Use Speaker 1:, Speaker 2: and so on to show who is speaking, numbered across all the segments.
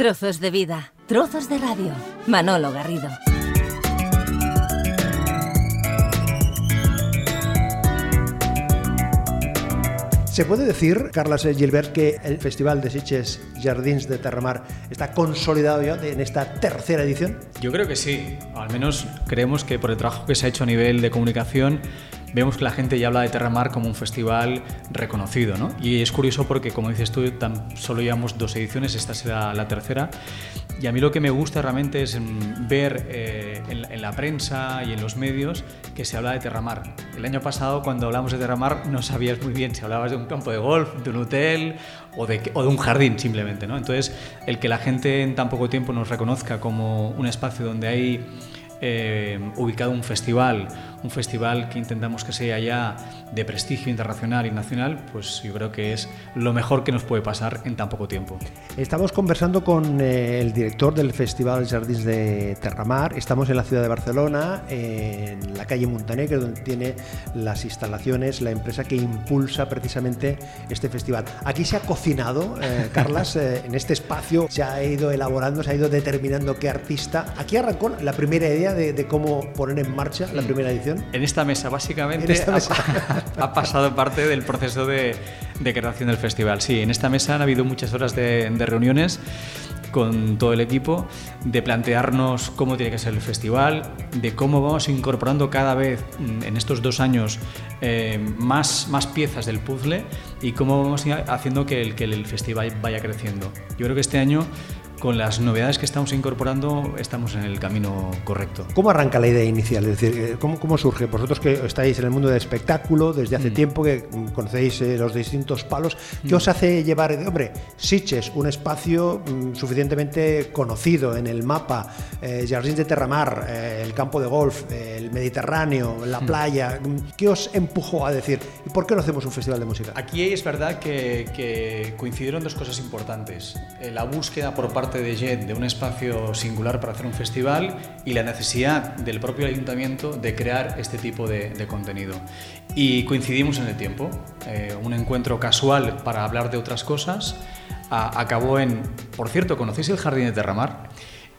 Speaker 1: Trozos de vida, trozos de radio. Manolo Garrido.
Speaker 2: ¿Se puede decir, Carlas Gilbert, que el Festival de Sitges Jardins de Terramar está consolidado ya en esta tercera edición?
Speaker 3: Yo creo que sí. Al menos creemos que por el trabajo que se ha hecho a nivel de comunicación vemos que la gente ya habla de Terramar como un festival reconocido, ¿no? Y es curioso porque, como dices tú, tan, solo llevamos dos ediciones, esta será la tercera, y a mí lo que me gusta realmente es mm, ver eh, en, la prensa y en los medios que se habla de Terramar. El año pasado, cuando hablamos de Terramar, no sabías muy bien si hablabas de un campo de golf, de un hotel o de, o de un jardín simplemente, ¿no? Entonces, el que la gente en tan poco tiempo nos reconozca como un espacio donde hay eh, ubicado un festival, un festival que intentamos que sea ya de prestigio internacional y nacional, pues yo creo que es lo mejor que nos puede pasar en tan poco tiempo.
Speaker 2: Estamos conversando con eh, el director del Festival Jardins de Terramar. Estamos en la ciudad de Barcelona, en la calle Montanegra, donde tiene las instalaciones la empresa que impulsa precisamente este festival. Aquí se ha cocinado, eh, Carlas, eh, en este espacio se ha ido elaborando, se ha ido determinando qué artista. Aquí arrancó la primera idea de, de cómo poner en marcha la primera edición
Speaker 3: en esta mesa, básicamente, Ha, pasado parte del proceso de, creación del festival. Sí, en esta mesa han habido muchas horas de, reuniones con todo el equipo, de plantearnos cómo tiene que ser el festival, de cómo vamos incorporando cada vez mm, en estos dos años eh, más, más piezas del puzzle y cómo vamos haciendo que el, que el festival vaya creciendo. Yo creo que este año con las novedades que estamos incorporando estamos en el camino correcto.
Speaker 2: ¿Cómo arranca la idea inicial? Es decir, eh, ¿cómo, cómo surge? Vosotros que estáis en el mundo del espectáculo desde hace mm. tiempo, que conocéis eh, los distintos palos, ¿qué mm. os hace llevar, hombre, Siches, un espacio mm, suficientemente conocido en el mapa, eh, Jardins de Terramar, eh, el campo de golf, el Mediterráneo, la playa, ¿qué os empujó a decir, ¿y por qué no hacemos un festival de música?
Speaker 3: Aquí es verdad que, que coincidieron dos cosas importantes. la búsqueda por parte de JET de un espacio singular para hacer un festival y la necesidad del propio ayuntamiento de crear este tipo de, contenido. Y coincidimos en el tiempo. Eh, un encuentro casual para hablar de otras cosas acabó en, por cierto, ¿conocéis el Jardín de Terramar?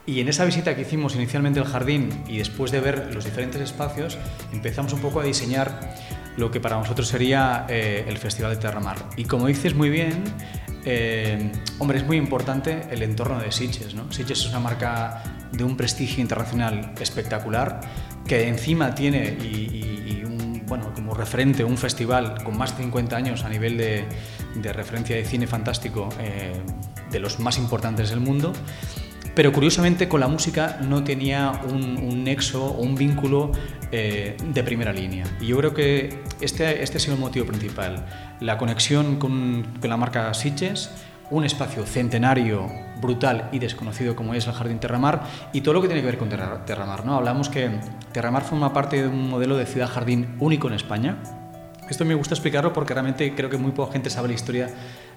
Speaker 3: Y en esa visita que hicimos inicialmente al jardín y después de ver los diferentes espacios, empezamos un poco a diseñar lo que para nosotros sería eh, el Festival de Terramar. Y como dices muy bien, eh, hombre, es muy importante el entorno de Sitges. ¿no? Sitges es una marca de un prestigio internacional espectacular que encima tiene y, bueno, como referente un festival con más de 50 años a nivel de, referencia de cine fantástico eh, de los más importantes del mundo pero curiosamente con la música no tenía un, nexo o un vínculo eh, de primera línea. Y yo creo que este, este ha sido el motivo principal, la conexión con, la marca Sitges, un espacio centenario, brutal y desconocido como es el Jardín Terramar y todo lo que tiene que ver con Terramar. ¿no? Hablamos que Terramar forma parte de un modelo de ciudad-jardín único en España. Esto me gusta explicarlo porque realmente creo que muy poca gente sabe la historia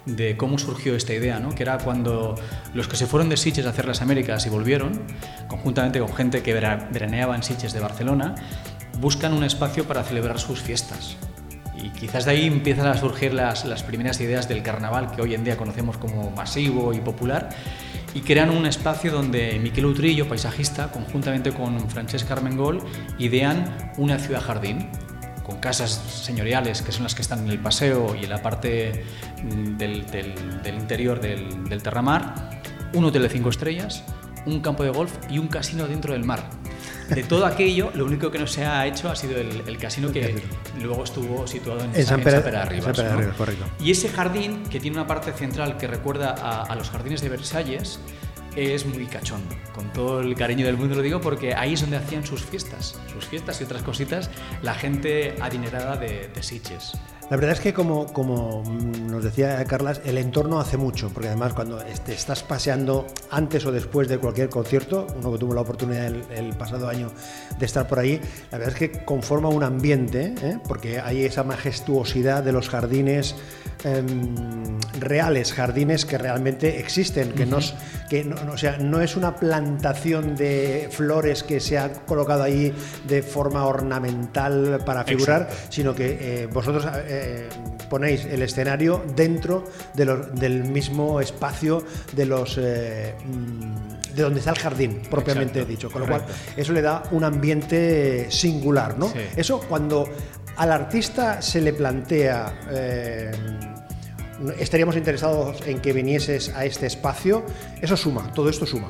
Speaker 3: de cómo surgió esta idea, ¿no? que era cuando los que se fueron de Sitges a hacer las Américas y volvieron, conjuntamente con gente que veraneaba en Sitges de Barcelona, buscan un espacio para celebrar sus fiestas. Y quizás de ahí empiezan a surgir las, las primeras ideas del carnaval que hoy en día conocemos como masivo y popular y crean un espacio donde Miquel Utrillo, paisajista, conjuntamente con Francesca Armengol, idean una ciudad jardín con casas señoriales que son las que están en el paseo y en la parte mm, del, interior del, del, Terramar, un hotel de cinco estrellas, un campo de golf y un casino dentro del mar. De todo aquello, lo único que no se ha hecho ha sido el, casino que luego estuvo situado en,
Speaker 2: San, Pedro
Speaker 3: Y ese jardín, que tiene una parte central que recuerda a, a los jardines de Versalles, es muy cachondo. Con todo el cariño del mundo lo digo porque ahí es donde hacían sus fiestas, sus fiestas y otras cositas, la gente adinerada de, de Sitges.
Speaker 2: La verdad es que como, como nos decía Carlas, el entorno hace mucho, porque además cuando te estás paseando antes o después de cualquier concierto, uno que tuvo la oportunidad el, pasado año de estar por ahí, la verdad es que conforma un ambiente, ¿eh? porque hay esa majestuosidad de los jardines em, reales, jardines que realmente existen, que, nos, que no, o sea, no es una plantación de flores que se ha colocado ahí de forma ornamental para figurar, sino que eh, vosotros eh, ponéis el escenario dentro del mismo espacio de los eh, mm, de donde está el jardín propiamente dicho, con lo cual eso le da un ambiente singular, ¿no? Eso cuando al artista se le plantea estaríamos interesados en que vinieses a este espacio. Eso suma, todo esto suma.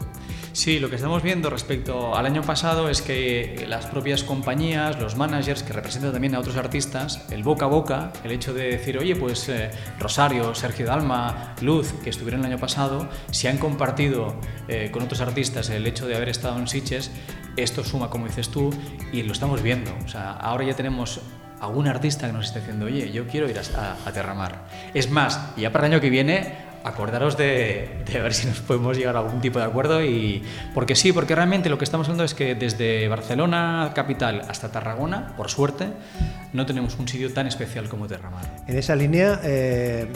Speaker 3: Sí, lo que estamos viendo respecto al año pasado es que las propias compañías, los managers que representan también a otros artistas, el boca a boca, el hecho de decir, oye, pues eh, Rosario, Sergio Dalma, Luz, que estuvieron el año pasado, si han compartido eh, con otros artistas el hecho de haber estado en Sitges, esto suma, como dices tú, y lo estamos viendo. O sea, ahora ya tenemos algún artista que nos esté diciendo, oye, yo quiero ir a, a Terramar. Es más, ya para el año que viene acordaros de, de, ver si nos podemos llegar a algún tipo de acuerdo y porque sí, porque realmente lo que estamos hablando es que desde Barcelona capital hasta Tarragona, por suerte, no tenemos un sitio tan especial como Terramar.
Speaker 2: En esa línea eh,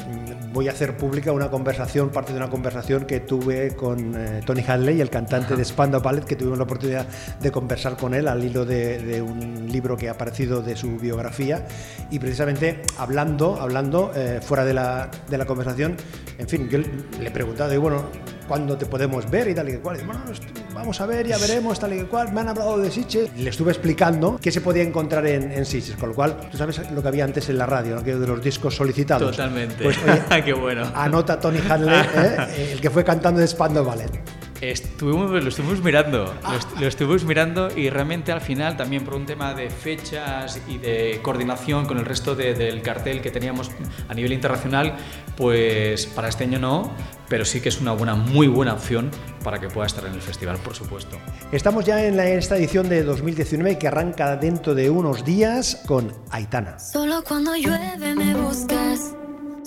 Speaker 2: voy a hacer pública una conversación, parte de una conversación que tuve con eh, Tony Hadley, el cantante de Spandau Ballet, que tuvimos la oportunidad de conversar con él al hilo de, un libro que ha aparecido de su biografía y precisamente hablando, hablando eh, fuera de la, de la conversación, en fin, yo le he preguntado, y bueno, ¿cuándo te podemos ver y tal y cual? bueno, vamos a ver, ya veremos, tal y cual. Me han hablado de Sitges. Le estuve explicando qué se podía encontrar en, en Sitges, con lo cual, tú sabes lo que había antes en la radio, ¿no? de los discos solicitados.
Speaker 3: Totalmente.
Speaker 2: Pues,
Speaker 3: qué bueno.
Speaker 2: Anota Tony Hadley, ¿eh? el que fue cantando de Spandau Ballet.
Speaker 3: Estuvimos, lo estuvimos mirando, lo, estuvimos mirando y realmente al final también por un tema de fechas y de coordinación con el resto del cartel que teníamos a nivel internacional, pues para este año no, pero sí que es una buena, muy buena opción para que pueda estar en el festival, por supuesto.
Speaker 2: Estamos ya en, la, esta edición de 2019 que arranca dentro de unos días con Aitana.
Speaker 4: Solo cuando llueve me buscas,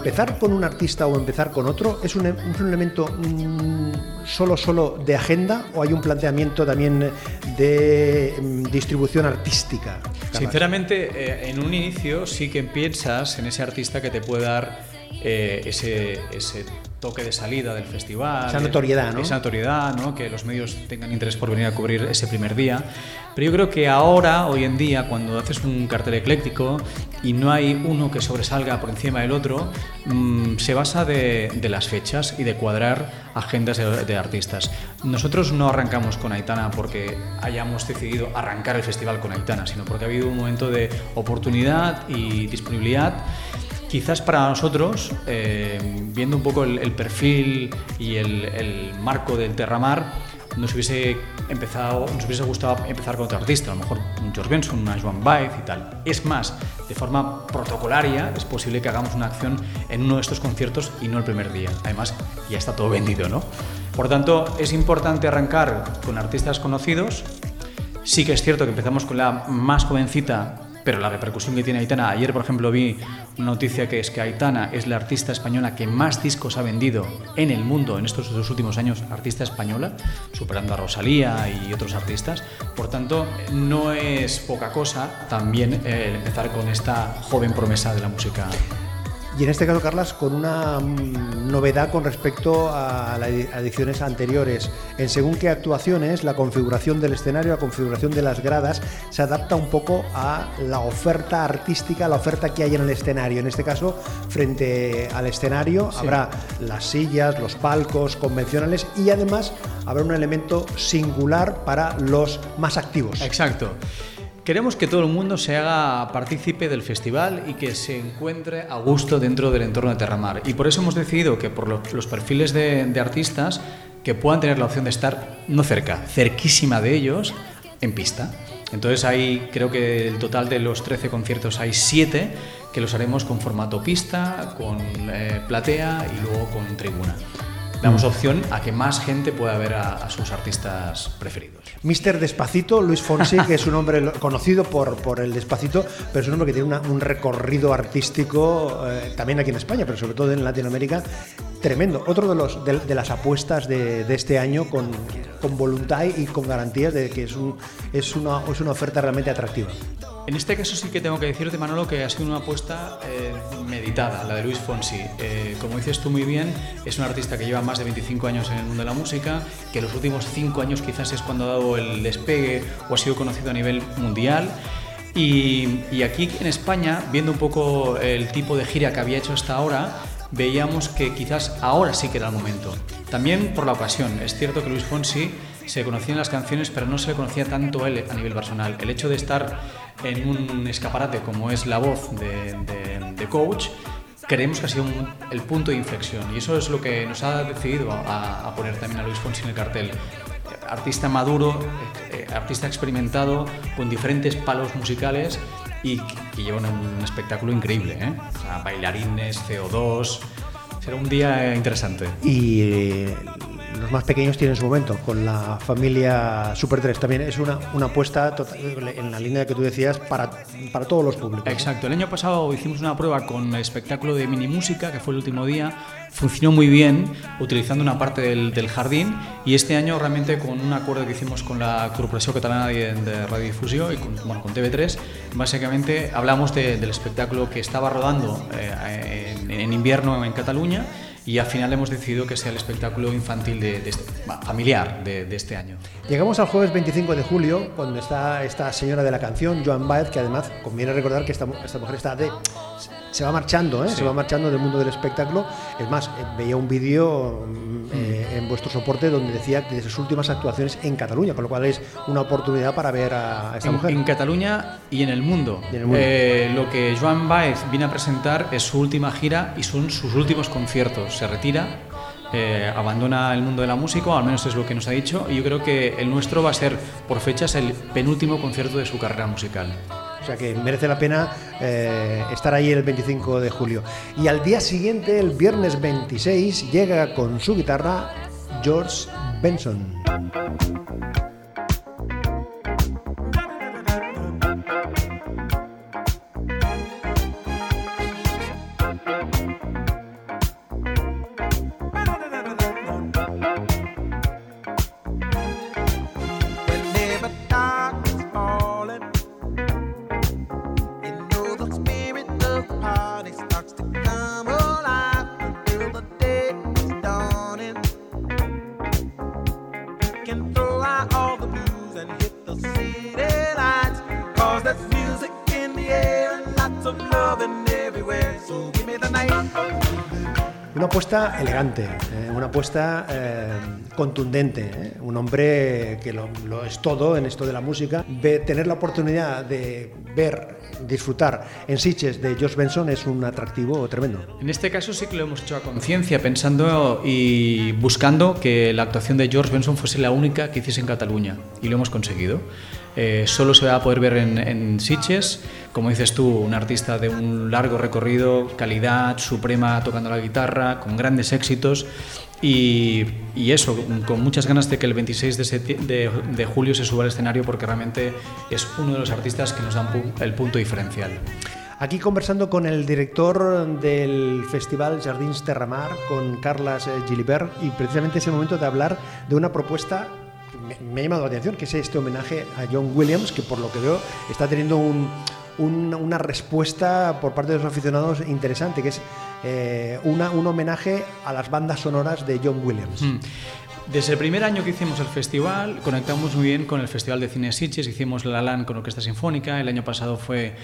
Speaker 2: Empezar con un artista o empezar con otro es un, elemento mm, solo solo de agenda o hay un planteamiento también de mm, distribución artística?
Speaker 3: Sinceramente, eh, en un inicio sí que piensas en ese artista que te puede dar eh, ese, ese toque de salida del festival.
Speaker 2: Esa notoriedad, ¿no?
Speaker 3: Esa notoriedad, ¿no? Que los medios tengan interés por venir a cubrir ese primer día. Pero yo creo que ahora, hoy en día, cuando haces un cartel ecléctico y no hay uno que sobresalga por encima del otro, mm, se basa de, las fechas y de cuadrar agendas de, artistas. Nosotros no arrancamos con Aitana porque hayamos decidido arrancar el festival con Aitana, sino porque ha habido un momento de oportunidad y disponibilidad Quizás para nosotros, eh, viendo un poco el, perfil y el, marco del Terramar, nos hubiese empezado, nos hubiese gustado empezar con otro artista, a lo mejor un George Benson, una Joan Baez y tal. Es más, de forma protocolaria es posible que hagamos una acción en uno de estos conciertos y no el primer día. Además, ya está todo vendido, ¿no? Por tanto, es importante arrancar con artistas conocidos. Sí que es cierto que empezamos con la más jovencita pero la repercusión que tiene Aitana, ayer por ejemplo vi una noticia que es que Aitana es la artista española que más discos ha vendido en el mundo en estos dos últimos años, artista española, superando a Rosalía y otros artistas. Por tanto, no es poca cosa también eh, empezar con esta joven promesa de la música
Speaker 2: y en este caso, Carlas, con una mm, novedad con respecto a las ediciones anteriores. En según qué actuaciones, la configuración del escenario, la configuración de las gradas, se adapta un poco a la oferta artística, la oferta que hay en el escenario. En este caso, frente al escenario habrá las sillas, los palcos convencionales y además habrá un elemento singular para los más activos.
Speaker 3: Exacto. Queremos que todo el mundo se haga partícipe del festival y que se encuentre a gusto dentro del entorno de Terramar. Y por eso hemos decidido que por los perfiles de, artistas que puedan tener la opción de estar no cerca, cerquísima de ellos, en pista. Entonces hay, creo que el total de los 13 conciertos hay 7 que los haremos con formato pista, con eh, platea y luego con tribuna. Damos opción a que más gente pueda ver a, a sus artistas preferidos.
Speaker 2: Mister Despacito, Luis Fonsi, que es un hombre conocido por, por el Despacito, pero es un hombre que tiene una- un recorrido artístico eh, también aquí en España, pero sobre todo en Latinoamérica, tremendo. Otro de, los, de, de las apuestas de, de este año con, con voluntad y con garantías de que es, un- es, una, es una oferta realmente atractiva.
Speaker 3: En este caso sí que tengo que decirte, Manolo, que ha sido una apuesta eh, meditada, la de Luis Fonsi. Eh, como dices tú muy bien, es un artista que lleva más de 25 años en el mundo de la música, que los últimos 5 años quizás es cuando ha dado el despegue o ha sido conocido a nivel mundial. Y, y aquí en España, viendo un poco el tipo de gira que había hecho hasta ahora, veíamos que quizás ahora sí que era el momento. También por la ocasión. Es cierto que Luis Fonsi se conocía en las canciones, pero no se le conocía tanto él a nivel personal. El hecho de estar en un escaparate como es la voz de, Coach, creemos que ha sido el punto de inflexión. Y eso es lo que nos ha decidido a, a poner también a Luis Fonsi en el cartel. Artista maduro, eh, eh, artista experimentado, con diferentes palos musicales y que, lleva un, espectáculo increíble. ¿eh? O sea, bailarines, CO2. Será un día interesante.
Speaker 2: Los más pequeños tienen su momento, con la familia Super 3. También es una, una apuesta tota- en la línea que tú decías para, para todos los públicos.
Speaker 3: Exacto, el año pasado hicimos una prueba con el espectáculo de mini música, que fue el último día, funcionó muy bien, utilizando una parte del, del jardín, y este año realmente con un acuerdo que hicimos con la Corporación Catalana de, de Radiodifusió y con, bueno, con TV3, básicamente hablamos de- del espectáculo que estaba rodando eh, en, en invierno en Cataluña, y al final hemos decidido que sea el espectáculo infantil de, este- familiar de, este año.
Speaker 2: Llegamos al jueves 25 de julio, cuando está esta señora de la canción, Joan Baez, que además conviene recordar que esta mujer está de. Se va marchando, ¿eh?
Speaker 3: Sí.
Speaker 2: se va marchando del mundo del espectáculo. Es más, eh, veía un vídeo mm, eh, en vuestro soporte donde decía que de sus últimas actuaciones en Cataluña, con lo cual es una oportunidad para ver a esta
Speaker 3: en,
Speaker 2: mujer.
Speaker 3: en Cataluña y en el mundo.
Speaker 2: Y en el mundo.
Speaker 3: Eh, lo que Joan Baez viene a presentar es su última gira y son sus últimos conciertos. Se retira, abandona el mundo de la música, al menos es lo que nos ha dicho, y yo creo que el nuestro va a ser, por fechas, el penúltimo concierto de su carrera musical.
Speaker 2: O sea que merece la pena eh, estar ahí el 25 de julio. Y al día siguiente, el viernes 26, llega con su guitarra George Benson. Una apuesta elegante, eh, una apuesta eh, contundente. eh. Un hombre que lo, lo es todo en esto de la música. Ve- tener la oportunidad de ver, disfrutar en Sitges de George Benson es un atractivo tremendo.
Speaker 3: En este caso sí que lo hemos hecho a conciencia, pensando y buscando que la actuación de George Benson fuese la única que hiciese en Cataluña. Y lo hemos conseguido. Eh, solo se va a poder ver en, en Sitges. Como dices tú, un artista de un largo recorrido, calidad suprema tocando la guitarra, con grandes éxitos. Y, eso, con muchas ganas de que el 26 de, julio se suba al escenario porque realmente es uno de los artistas que nos dan el punto diferencial.
Speaker 2: Aquí conversando con el director del Festival Jardins Terramar, con Carlas Gilibert, y precisamente es el momento de hablar de una propuesta me, ha llamado la atención, que es este homenaje a John Williams, que por lo que veo está teniendo un- un- una respuesta por parte de los aficionados interesante, que es eh, un homenaje a las bandas sonoras de John Williams.
Speaker 3: Mm. Desde el primer año que hicimos el festival, conectamos muy bien con el Festival de Cine Sitges, hicimos La LAN con Orquesta Sinfónica, el año pasado fue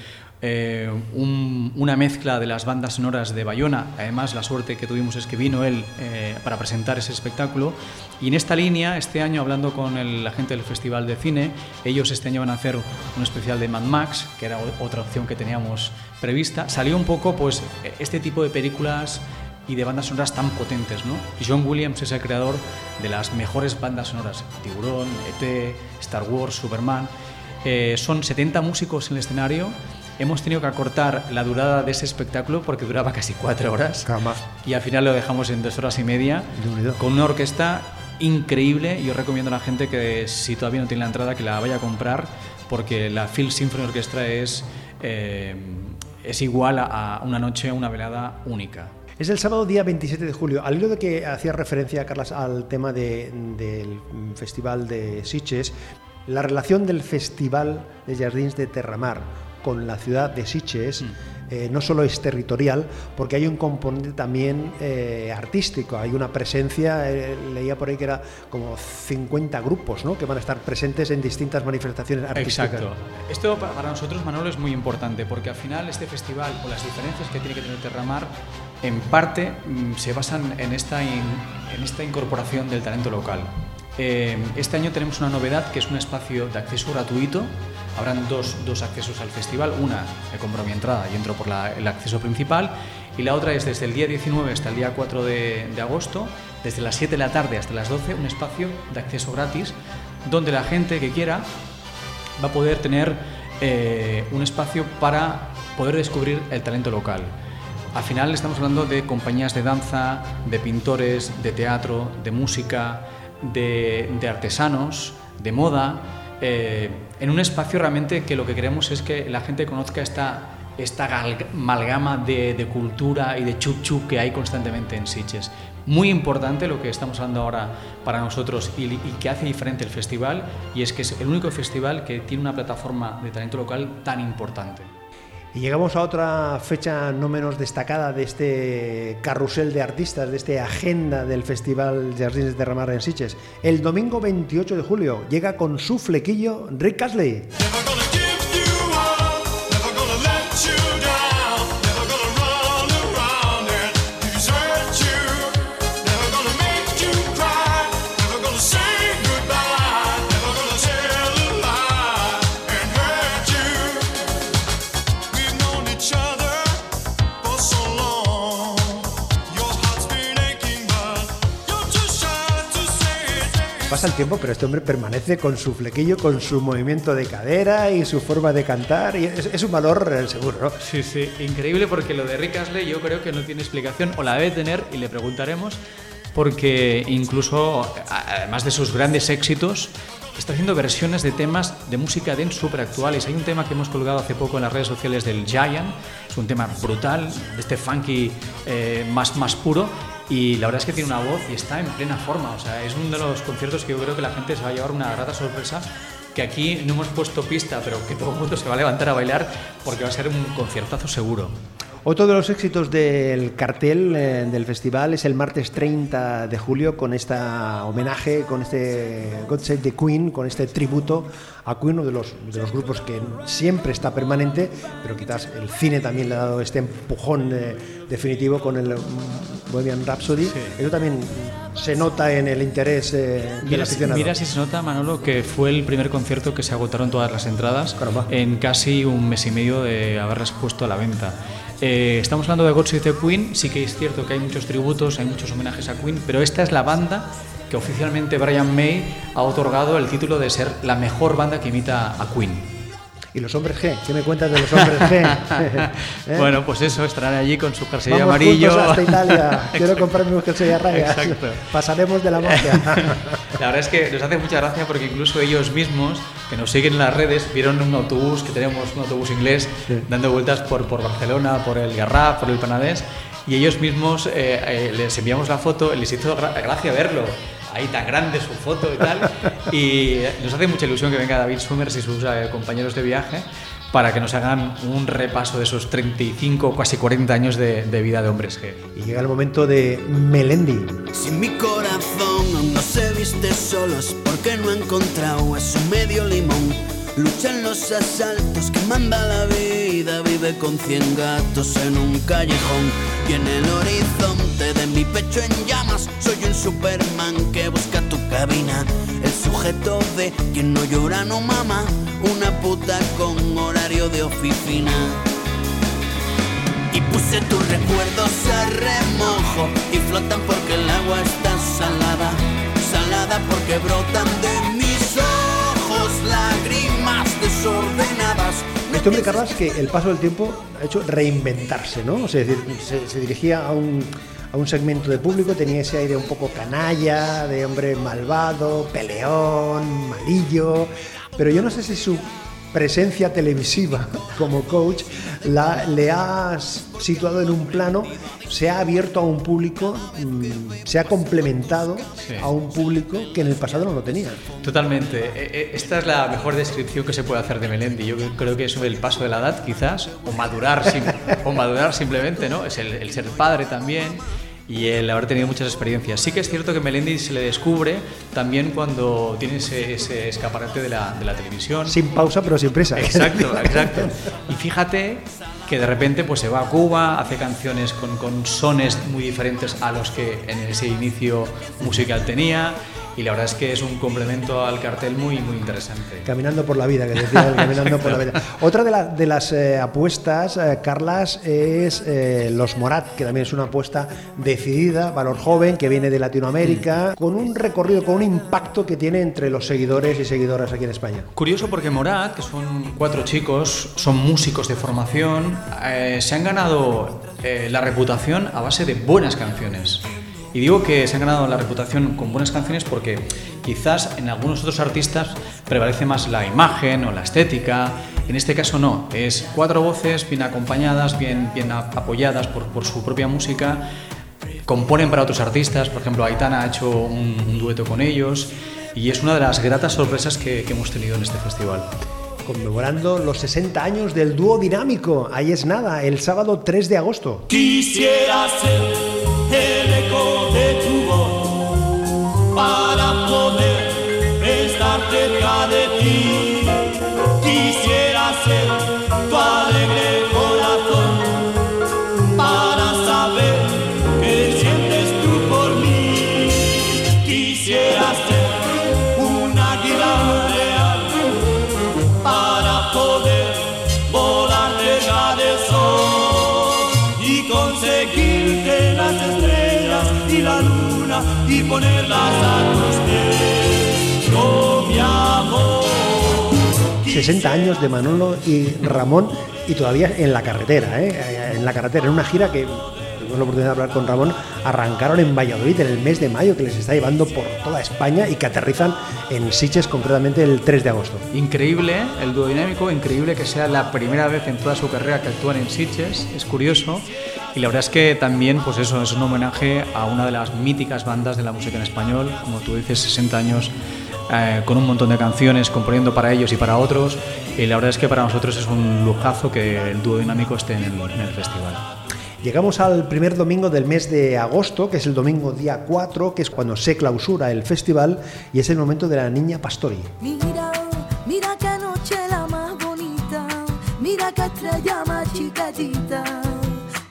Speaker 3: eh, un- una mezcla de las bandas sonoras de Bayona, además la suerte que tuvimos es que vino él eh, para presentar ese espectáculo, y en esta línea, este año hablando con el- la gente del Festival de Cine, ellos este año van a hacer un especial de Mad Max, que era otra opción que teníamos prevista, salió un poco pues este tipo de películas y de bandas sonoras tan potentes, ¿no? John Williams es el creador de las mejores bandas sonoras, Tiburón, ET, Star Wars, Superman. Eh, son 70 músicos en el escenario hemos tenido que acortar la durada de ese espectáculo porque duraba casi cuatro horas. Y al final lo dejamos en dos horas y media con una orquesta increíble. Yo recomiendo a la gente que si todavía no tiene la entrada que la vaya a comprar porque la Phil Symphony Orchestra es, eh, es igual a, a una noche, una velada única.
Speaker 2: Es el sábado día 27 de julio. Al hilo de que hacía referencia, Carlas, al tema de- del Festival de Sitges, la relación del Festival de Jardins de Terramar con la ciudad de Sitges eh, no solo es territorial, porque hay un componente también eh, artístico, hay una presencia, eh, leía por ahí que era como 50 grupos ¿no? que van a estar presentes en distintas manifestaciones artísticas.
Speaker 3: Exacto. Esto pa- para nosotros, Manolo, es muy importante porque al final este festival o las diferencias que tiene que tener Terramar en parte mm, se basan en esta, in- en esta incorporación del talento local. Eh, este año tenemos una novedad que es un espacio de acceso gratuito. Habrán dos, dos accesos al festival. Una, me compro mi entrada y entro por la- el acceso principal. Y la otra es desde el día 19 hasta el día 4 de, de agosto, desde las 7 de la tarde hasta las 12, un espacio de acceso gratis donde la gente que quiera va a poder tener eh, un espacio para poder descubrir el talento local. Al final estamos hablando de compañías de danza, de pintores, de teatro, de música, de, artesanos, de moda, eh, en un espacio realmente que lo que queremos es que la gente conozca esta, esta amalgama de, de cultura y de chup chup que hay constantemente en Sitges. Muy importante lo que estamos hablando ahora para nosotros y, y que hace diferente el festival, y es que es el único festival que tiene una plataforma de talento local tan importante.
Speaker 2: Y llegamos a otra fecha no menos destacada de este carrusel de artistas, de esta agenda del Festival Jardines de Terramar en Sitges. El domingo 28 de julio llega con su flequillo Rick Astley. Tiempo, pero este hombre permanece con su flequillo, con su movimiento de cadera y su forma de cantar. Y es, un valor eh, seguro, ¿no?
Speaker 3: Sí, sí, increíble porque lo de Rick Astley yo creo que no tiene explicación o la debe tener y le preguntaremos porque incluso además de sus grandes éxitos está haciendo versiones de temas de música dance súper actuales. Hay un tema que hemos colgado hace poco en las redes sociales del Giant, es un tema brutal, de este funky eh, más, más puro y la verdad es que tiene una voz y está en plena forma. O sea, es uno de los conciertos que yo creo que la gente se va a llevar una grata sorpresa que aquí no hemos puesto pista, pero que todo el mundo se va a levantar a bailar porque va a ser un conciertazo seguro.
Speaker 2: Otro de los éxitos del cartel eh, del festival es el martes 30 de julio con este homenaje, con este God Save the Queen, con este tributo a Queen, uno de los, de los grupos que siempre está permanente, pero quizás el cine también le ha dado este empujón eh, definitivo con el Bohemian Rhapsody. Eso también se nota en el interés eh, del aficionado.
Speaker 3: mira si se nota, Manolo, que fue el primer concierto que se agotaron todas las entradas
Speaker 2: Caramba.
Speaker 3: en casi un mes y medio de haberlas puesto a la venta. Eh, estamos hablando de God Save the Queen, sí que es cierto que hay muchos tributos, hay muchos homenajes a Queen, pero esta es la banda que oficialmente Brian May ha otorgado el título de ser la mejor banda que imita a Queen.
Speaker 2: ¿Y los hombres G? ¿Qué me cuentas de los hombres G? ¿Eh?
Speaker 3: Bueno, pues eso, estarán allí con su jersey
Speaker 2: Vamos
Speaker 3: amarillo.
Speaker 2: juntos hasta Italia. Quiero comprarme un jersey a rayas.
Speaker 3: Exacto.
Speaker 2: Pasaremos de la magia.
Speaker 3: La verdad es que nos hace mucha gracia porque incluso ellos mismos, que nos siguen en las redes, vieron un autobús, que tenemos un autobús inglés, dando vueltas por, por Barcelona, por el Garraf, por el Panadés, y ellos mismos eh, eh, les enviamos la foto, les hizo gra- gracia verlo. Ahí tan grande su foto y tal. Y nos hace mucha ilusión que venga David Summers y sus eh, compañeros de viaje para que nos hagan un repaso de esos 35, casi 40 años de, de vida de hombres G.
Speaker 2: Y llega el momento de Melendi.
Speaker 5: Si mi corazón aún no se viste solo es porque no ha encontrado a su medio limón. Lucha en los asaltos que manda la vida, vive con cien gatos en un callejón. Y en el horizonte de mi pecho en llamas, soy un Superman que busca tu cabina. El sujeto de quien no llora no mama, una puta con horario de oficina. Y puse tus recuerdos a remojo y flotan porque el agua está salada, salada porque brotan de mis ojos lágrimas desordenadas.
Speaker 2: Este hombre, Carlas, que el paso del tiempo ha hecho reinventarse, ¿no? O sea, se dirigía a un, a un segmento de público, tenía ese aire un poco canalla, de hombre malvado, peleón, malillo, pero yo no sé si su presencia televisiva como coach la, le ha situado en un plano, se ha abierto a un público, mm, se ha complementado
Speaker 3: Sí.
Speaker 2: a un público que en el pasado no lo tenía.
Speaker 3: Totalmente. Eh, eh, Esta es la mejor descripción que se puede hacer de Melendi. Yo creo que es el paso de la edad, quizás, o madurar, o madurar simplemente, ¿no? Es el, el ser padre también y el haber tenido muchas experiencias. Sí que es cierto que Melendi se le descubre también cuando tiene ese, ese escaparate de la, de la televisión.
Speaker 2: Sin pausa, pero sin prisa.
Speaker 3: Exacto, exacto. Y fíjate que de repente pues se va a Cuba, hace canciones con, con sones muy diferentes a los que en ese inicio musical tenía y la verdad es que es un complemento al cartel muy muy interesante.
Speaker 2: Caminando por la vida, que decía caminando por la vida. Otra de, la- de las eh, apuestas, eh, Carlas, es eh, Los Morat, que también es una apuesta decidida, valor joven, que viene de Latinoamérica, con un recorrido, con un impacto que tiene entre los seguidores y seguidoras aquí en España.
Speaker 3: Curioso porque Morat, que son cuatro chicos, son músicos de formación, eh, se han ganado la reputación a base de buenas canciones. Y digo que se han ganado la reputación con buenas canciones porque quizás en algunos otros artistas prevalece más la imagen o la estética. En este caso no, es cuatro voces bien acompañadas, bien, bien a- apoyadas por, por su propia música. Componen para otros artistas, por ejemplo, Aitana ha hecho un, un dueto con ellos y es una de las gratas sorpresas que- que hemos tenido en este festival.
Speaker 2: Conmemorando los 60 años del dúo dinámico. Ahí es nada, el sábado 3 de agosto.
Speaker 6: Quisiera ser el eco de tu y ponerlas a tus pies con mi amor.
Speaker 2: 60 años de Manolo y Ramón y todavía en la carretera, ¿eh? en la carretera, en una gira que tuvimos la oportunidad de hablar con Ramón, arrancaron en Valladolid en el mes de mayo, que les está llevando por toda España y que aterrizan en Siches concretamente el 3 de agosto.
Speaker 3: Increíble el dúo dinámico, increíble que sea la primera vez en toda su carrera que actúan en Sitges, es curioso. Y la verdad es que también, pues eso, es un homenaje a una de las míticas bandas de la música en español, como tú dices, 60 años eh, con un montón de canciones, componiendo para ellos y para otros. Y la verdad es que para nosotros es un lujazo que el dúo dinámico esté en el, en el festival.
Speaker 2: Llegamos al primer domingo del mes de agosto, que es el domingo día 4, que es cuando se clausura el festival y es el momento de la niña Pastori.
Speaker 7: Mira, mira qué noche la más bonita, mira qué estrella más chiquitita,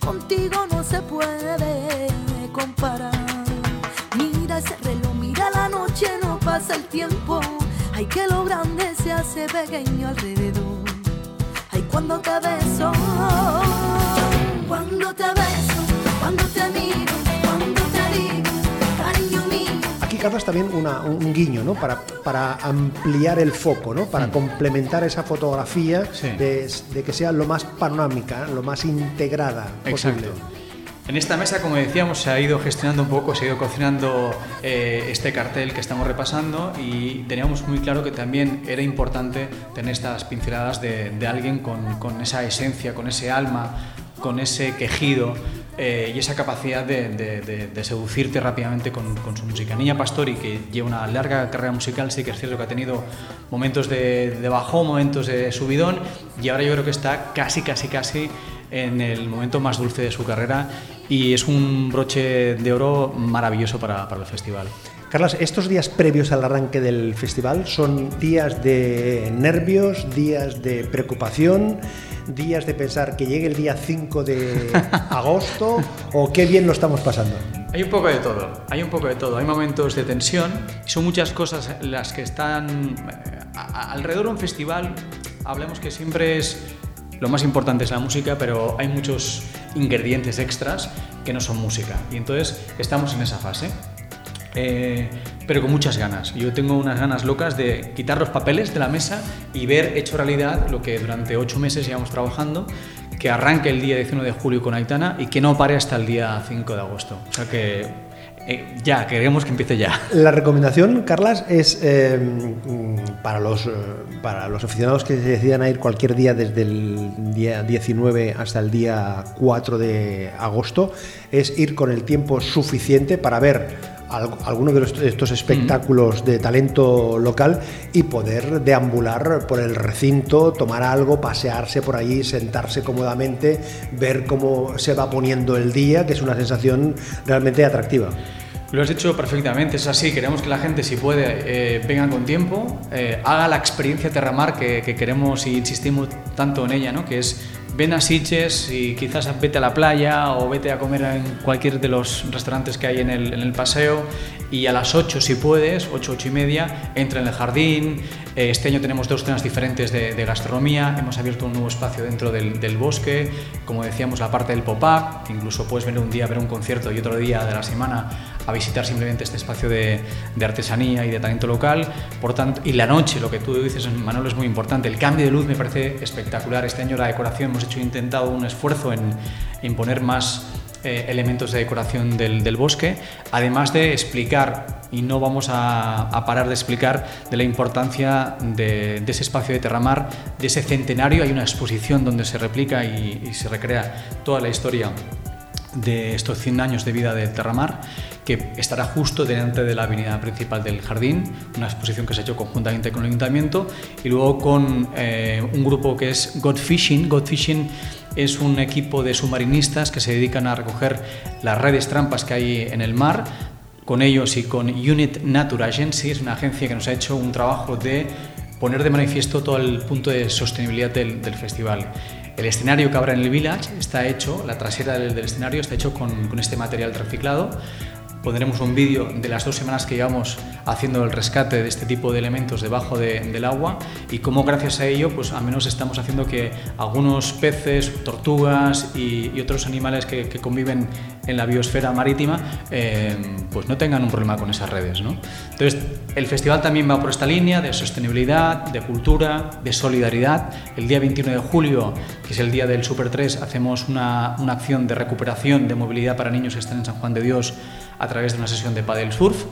Speaker 7: contigo no se puede comparar. Mira ese reloj, mira la noche, no pasa el tiempo, ay que lo grande se hace pequeño alrededor. Ay cuando te beso, cuando te beso, cuando te miro,
Speaker 2: Carlos, también una- un guiño, ¿no? Para, para ampliar el foco, ¿no? Para complementar esa fotografía
Speaker 3: Mm. Sí.
Speaker 2: de, de que sea lo más panorámica, lo más integrada posible.
Speaker 3: Exacto. En esta mesa, como decíamos, se ha ido gestionando un poco, se ha ido cocinando eh, este cartel que estamos repasando y teníamos muy claro que también era importante tener estas pinceladas de, de alguien con, con esa esencia, con ese alma, con ese quejido eh, y esa capacidad de, seducirte rápidamente con, su música. Niña Pastori, que lleva una larga carrera musical, sí que es cierto que ha tenido momentos de, bajón, momentos de subidón y ahora yo creo que está casi, casi, casi en el momento más dulce de su carrera y es un broche de oro maravilloso para el festival.
Speaker 2: Carlos, estos días previos al arranque del festival son días de nervios, días de preocupación, días de pensar que llegue el día 5 de agosto o qué bien lo estamos pasando.
Speaker 3: Hay un poco de todo, hay un poco de todo. Hay momentos de tensión y son muchas cosas las que están eh, alrededor de un festival. Hablemos que siempre es lo más importante es la música, pero hay muchos ingredientes extras que no son música y entonces estamos en esa fase. Eh, pero con muchas ganas. Yo tengo unas ganas locas de quitar los papeles de la mesa y ver hecho realidad lo que durante ocho meses llevamos trabajando, que arranque el día 19 de julio con Aitana y que no pare hasta el día 5 de agosto. O sea que eh, ya, queremos que empiece ya.
Speaker 2: La recomendación, Carlas, es eh, para, los, para los aficionados que se decidan a ir cualquier día desde el día 19 hasta el día 4 de agosto, es ir con el tiempo suficiente para ver alguno de estos espectáculos de talento local y poder deambular por el recinto, tomar algo, pasearse por allí, sentarse cómodamente, ver cómo se va poniendo el día, que es una sensación realmente atractiva.
Speaker 3: Lo has dicho perfectamente, es así. Queremos que la gente, si puede, eh, venga con tiempo, eh, haga la experiencia Terramar que, que queremos y insistimos tanto en ella, ¿no? que es ven a Sitges y quizás vete a la playa o vete a comer en cualquier de los restaurantes que hay en el, paseo y a las 8 si puedes, 8, 8 y media, entra en el jardín. Eh, Este año tenemos dos cenas diferentes de, de gastronomía, hemos abierto un nuevo espacio dentro del, del bosque, como decíamos, la parte del pop-up, incluso puedes venir un día a ver un concierto y otro día de la semana a visitar simplemente este espacio de, artesanía y de talento local. Por tanto, y la noche, lo que tú dices, Manolo, es muy importante. El cambio de luz me parece espectacular. Este año la decoración hemos hecho intentado un esfuerzo en, en poner más eh, elementos de decoración del, bosque, además de explicar, y no vamos a, parar de explicar, de la importancia de, ese espacio de Terramar, de ese centenario. Hay una exposición donde se replica y se recrea toda la historia de estos 100 años de vida del Terramar, que estará justo delante de la avenida principal del jardín, una exposición que se ha hecho conjuntamente con el ayuntamiento, y luego con eh, un grupo que es God Fishing. God Fishing es un equipo de submarinistas que se dedican a recoger las redes trampas que hay en el mar. Con ellos y con Unit Nature Agency, es una agencia que nos ha hecho un trabajo de poner de manifiesto todo el punto de sostenibilidad del festival. El escenario que habrá en el Village está hecho, la trasera del, escenario está hecho con este material reciclado. Pondremos un vídeo de las dos semanas que llevamos haciendo el rescate de este tipo de elementos debajo de- del agua y cómo gracias a ello pues al menos estamos haciendo que algunos peces, tortugas y, y otros animales que, conviven en la biosfera marítima eh, pues no tengan un problema con esas redes. ¿no? Entonces el festival también va por esta línea de sostenibilidad, de cultura, de solidaridad. El día 21 de julio, que es el día del Super 3, hacemos una, una acción de recuperación de movilidad para niños que están en San Juan de Dios a través de una sesión de paddle surf.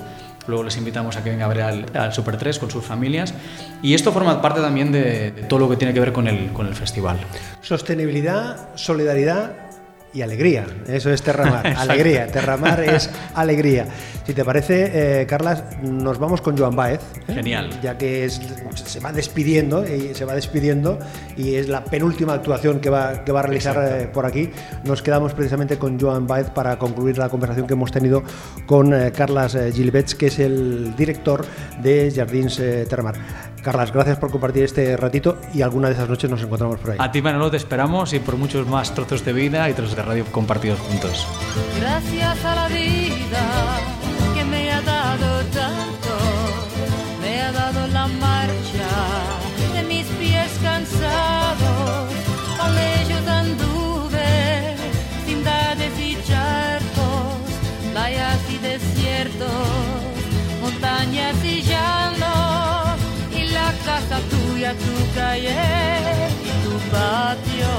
Speaker 3: Luego les invitamos a que vengan a ver al, Super 3 con sus familias. Y esto forma parte también de, de todo lo que tiene que ver con el, con el festival.
Speaker 2: Sostenibilidad, solidaridad y alegría. Eso es Terramar. Alegría. Terramar es alegría. Si te parece, eh, Carlas, nos vamos con Joan Baez. ¿eh?
Speaker 3: Genial.
Speaker 2: Ya que es, se va despidiendo y se va despidiendo y es la penúltima actuación que va, que va a realizar eh, por aquí. Nos quedamos precisamente con Joan Baez para concluir la conversación que hemos tenido con Carlas Gilbets, que es el director de Jardins Terramar. Carlas, gracias por compartir este ratito y alguna de esas noches nos encontramos por ahí.
Speaker 3: A ti, Manolo, te esperamos y por muchos más trozos de vida y trozos de radio compartidos juntos.
Speaker 8: Gracias a la vida que me ha dado tanto, me ha dado la marcha de mis pies cansados, con ellos anduve, ciudades y charcos, playas y desiertos, montañas y casa tu calle y tu patio.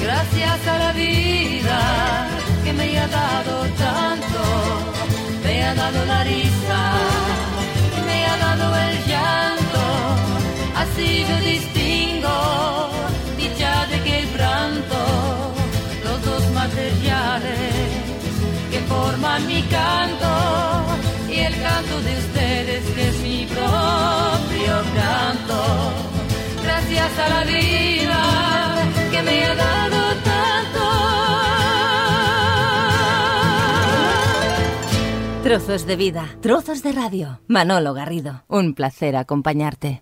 Speaker 8: Gracias a la vida que me ha dado tanto, me ha dado la risa, me ha dado el llanto, así yo distingo forman mi canto y el canto de ustedes que es mi propio canto gracias a la vida que me ha dado tanto.
Speaker 1: Trozos de vida, trozos de radio. Manolo Garrido, un placer acompañarte.